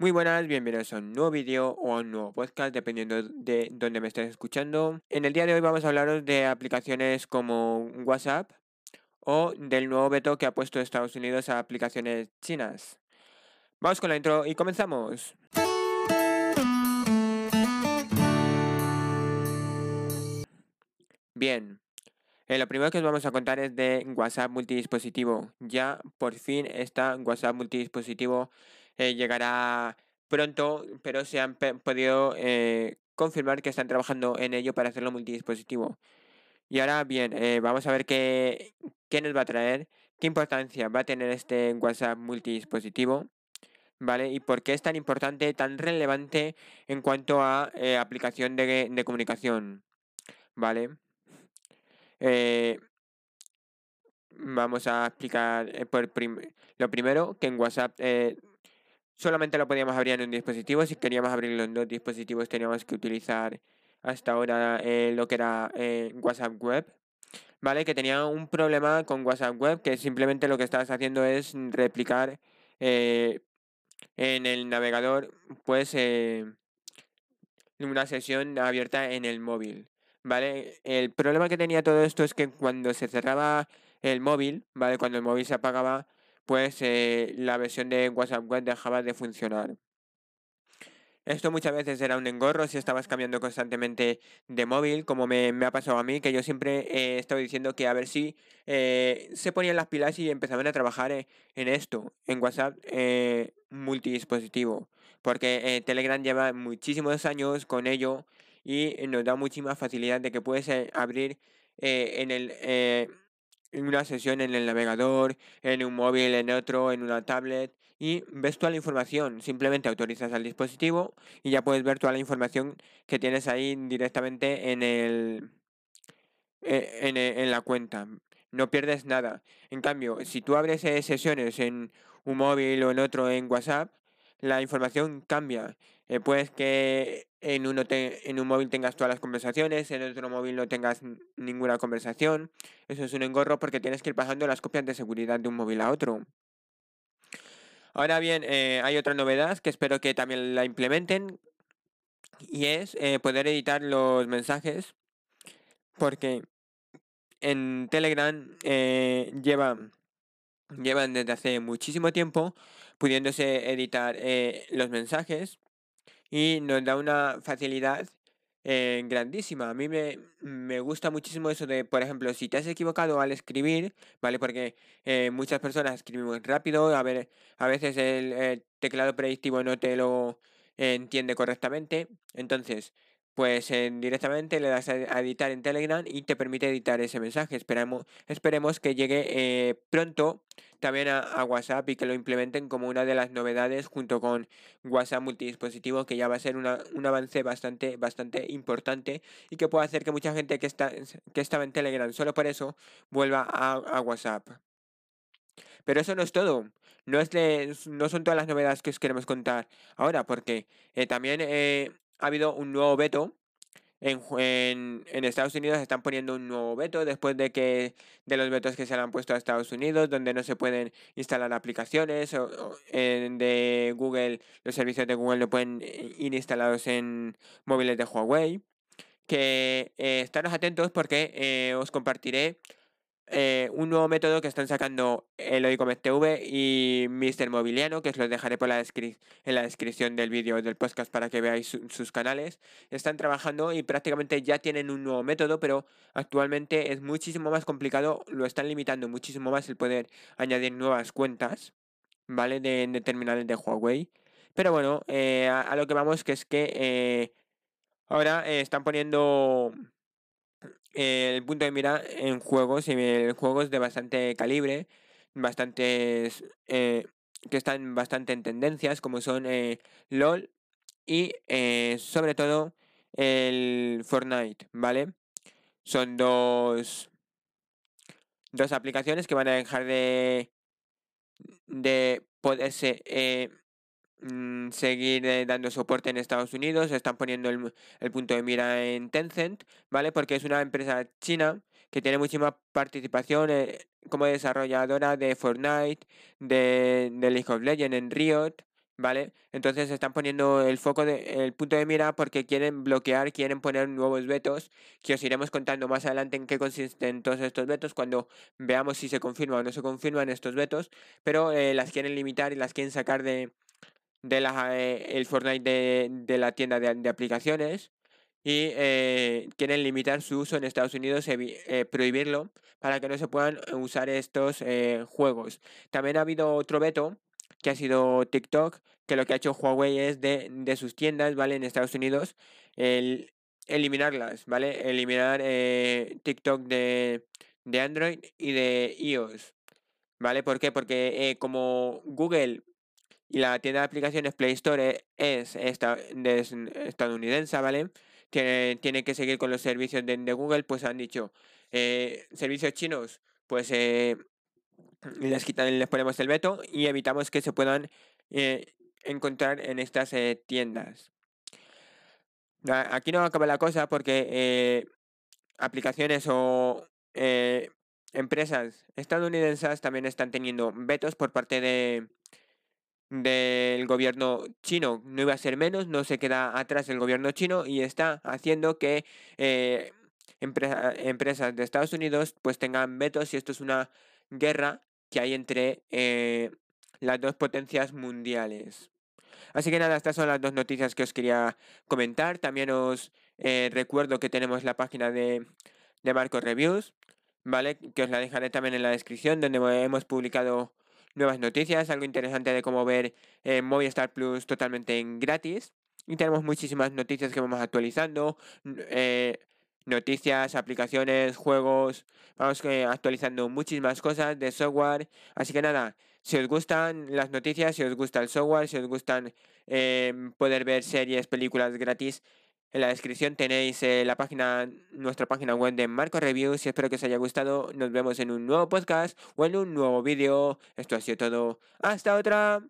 Muy buenas, bienvenidos a un nuevo vídeo o a un nuevo podcast, dependiendo de dónde me estés escuchando. En el día de hoy vamos a hablaros de aplicaciones como WhatsApp o del nuevo veto que ha puesto Estados Unidos a aplicaciones chinas. Vamos con la intro y comenzamos. Bien, eh, lo primero que os vamos a contar es de WhatsApp multidispositivo. Ya por fin está WhatsApp multidispositivo eh, llegará pronto, pero se han podido eh, confirmar que están trabajando en ello para hacerlo multidispositivo. Y ahora bien, vamos a ver qué, qué nos va a traer, qué importancia va a tener este WhatsApp multidispositivo. ¿Vale? ¿Y por qué es tan importante, tan relevante en cuanto a aplicación de, de comunicación? ¿Vale? Eh, vamos a explicar eh, lo primero, que en WhatsApp eh, solamente lo podíamos abrir en un dispositivo. Si queríamos abrirlo en dos dispositivos teníamos que utilizar hasta ahora lo que era WhatsApp Web. ¿Vale? Que tenía un problema con WhatsApp Web, que simplemente lo que estabas haciendo es replicar en el navegador, pues, una sesión abierta en el móvil. ¿vale? El problema que tenía todo esto es que cuando se cerraba el móvil, ¿vale? Cuando el móvil se apagaba, pues eh, la versión de WhatsApp Web dejaba de funcionar. Esto muchas veces era un engorro si estabas cambiando constantemente de móvil, como me, ha pasado a mí, que yo siempre he estado diciendo que a ver si eh, se ponían las pilas y empezaban a trabajar eh, en esto, en WhatsApp multidispositivo, porque Telegram lleva muchísimos años con ello y nos da muchísima facilidad de que puedes eh, abrir eh, en el eh, una sesión en el navegador, en un móvil, en otro, en una tablet y ves toda la información. Simplemente autorizas al dispositivo y ya puedes ver toda la información que tienes ahí directamente en el en, en la cuenta. No pierdes nada. En cambio, si tú abres sesiones en un móvil o en otro en WhatsApp, la información cambia. Eh, puedes que en, uno en un móvil tengas todas las conversaciones, en otro móvil no tengas ninguna conversación. Eso es un engorro porque tienes que ir pasando las copias de seguridad de un móvil a otro. Ahora bien, eh, hay otra novedad que espero que también la implementen y es eh, poder editar los mensajes porque en Telegram lleva llevan desde hace muchísimo tiempo pudiéndose editar eh, los mensajes y nos da una facilidad eh, grandísima. A mí me, me, gusta muchísimo eso de, por ejemplo, si te has equivocado al escribir, ¿vale? Porque eh, muchas personas escriben muy rápido, a, ver, a veces el teclado predictivo no te lo entiende correctamente. Entonces, pues directamente le das a, editar en Telegram y te permite editar ese mensaje. Esperamos, esperemos que llegue pronto también a, WhatsApp y que lo implementen como una de las novedades junto con WhatsApp multidispositivo, que ya va a ser un avance bastante, bastante importante y que puede hacer que mucha gente que, está, que estaba en Telegram solo por eso vuelva a, WhatsApp. Pero eso no es todo. No, es no son todas las novedades que os queremos contar ahora, porque eh, también eh, ha habido un nuevo veto. En, en, Estados Unidos están poniendo un nuevo veto después de que de los vetos que se le han puesto a Estados Unidos, donde no se pueden instalar aplicaciones o, en, de Google, los servicios de Google no pueden ir instalados en móviles de Huawei. Que eh, estaros atentos porque eh, os compartiré eh, un nuevo método que están sacando el TV y Mr. Mobiliano, que os lo dejaré por la en la descripción del vídeo del podcast para que veáis sus canales. Están trabajando y prácticamente ya tienen un nuevo método, pero actualmente es muchísimo más complicado, lo están limitando muchísimo más el poder añadir nuevas cuentas, ¿vale? De, terminales de Huawei. Pero bueno, eh, a, lo que vamos, que es que eh, ahora están poniendo el punto de mira en juegos, en juegos de bastante calibre, bastantes eh, que están bastante en tendencias, como son eh, LOL y eh, sobre todo el Fortnite, ¿vale? Son dos, dos aplicaciones que van a dejar de, de poderse Mm, seguir eh, dando soporte en Estados Unidos, están poniendo el, punto de mira en Tencent, ¿vale? Porque es una empresa china que tiene muchísima participación eh, como desarrolladora de Fortnite, de, League of Legends en Riot ¿vale? Entonces están poniendo el foco, de, el punto de mira porque quieren bloquear, quieren poner nuevos vetos, que os iremos contando más adelante en qué consisten todos estos vetos cuando veamos si se confirman o no se confirman estos vetos, pero eh, las quieren limitar y las quieren sacar de, de la, eh, el Fortnite de, la tienda de, aplicaciones y eh, quieren limitar su uso en Estados Unidos, prohibirlo para que no se puedan usar estos juegos. También ha habido otro veto que ha sido TikTok, que lo que ha hecho Huawei es de, de sus tiendas, ¿vale? En Estados Unidos, el eliminarlas, ¿vale? Eliminar eh, TikTok de, de, Android y de iOS, ¿vale? ¿Por qué? Porque eh, como Google y la tienda de aplicaciones Play Store es, esta, estadounidense, ¿vale? Tiene, tiene que seguir con los servicios de, Google, pues han dicho, eh, servicios chinos, pues les, quitan, les ponemos el veto y evitamos que se puedan eh, encontrar en estas eh, tiendas. Aquí no acaba la cosa porque eh, aplicaciones o empresas estadounidenses también están teniendo vetos por parte de del gobierno chino. No iba a ser menos, no se queda atrás el gobierno chino y está haciendo que empresas de Estados Unidos pues tengan vetos y esto es una guerra que hay entre eh, las dos potencias mundiales. Así que nada, estas son las dos noticias que os quería comentar. También os eh, recuerdo que tenemos la página de, de Marco Reviews, ¿vale? Que os la dejaré también en la descripción, donde hemos publicado nuevas noticias, algo interesante de cómo ver eh, Movistar Plus totalmente en gratis. Y tenemos muchísimas noticias que vamos actualizando noticias, aplicaciones, juegos. Vamos eh, actualizando muchísimas cosas de software. Así que nada, si os gustan las noticias, si os gusta el software, si os gustan em, poder ver series, películas gratis, en la descripción tenéis eh, la página, nuestra página web de Marco Reviews y espero que os haya gustado. Nos vemos en un nuevo podcast o en un nuevo vídeo. Esto ha sido todo. Hasta otra.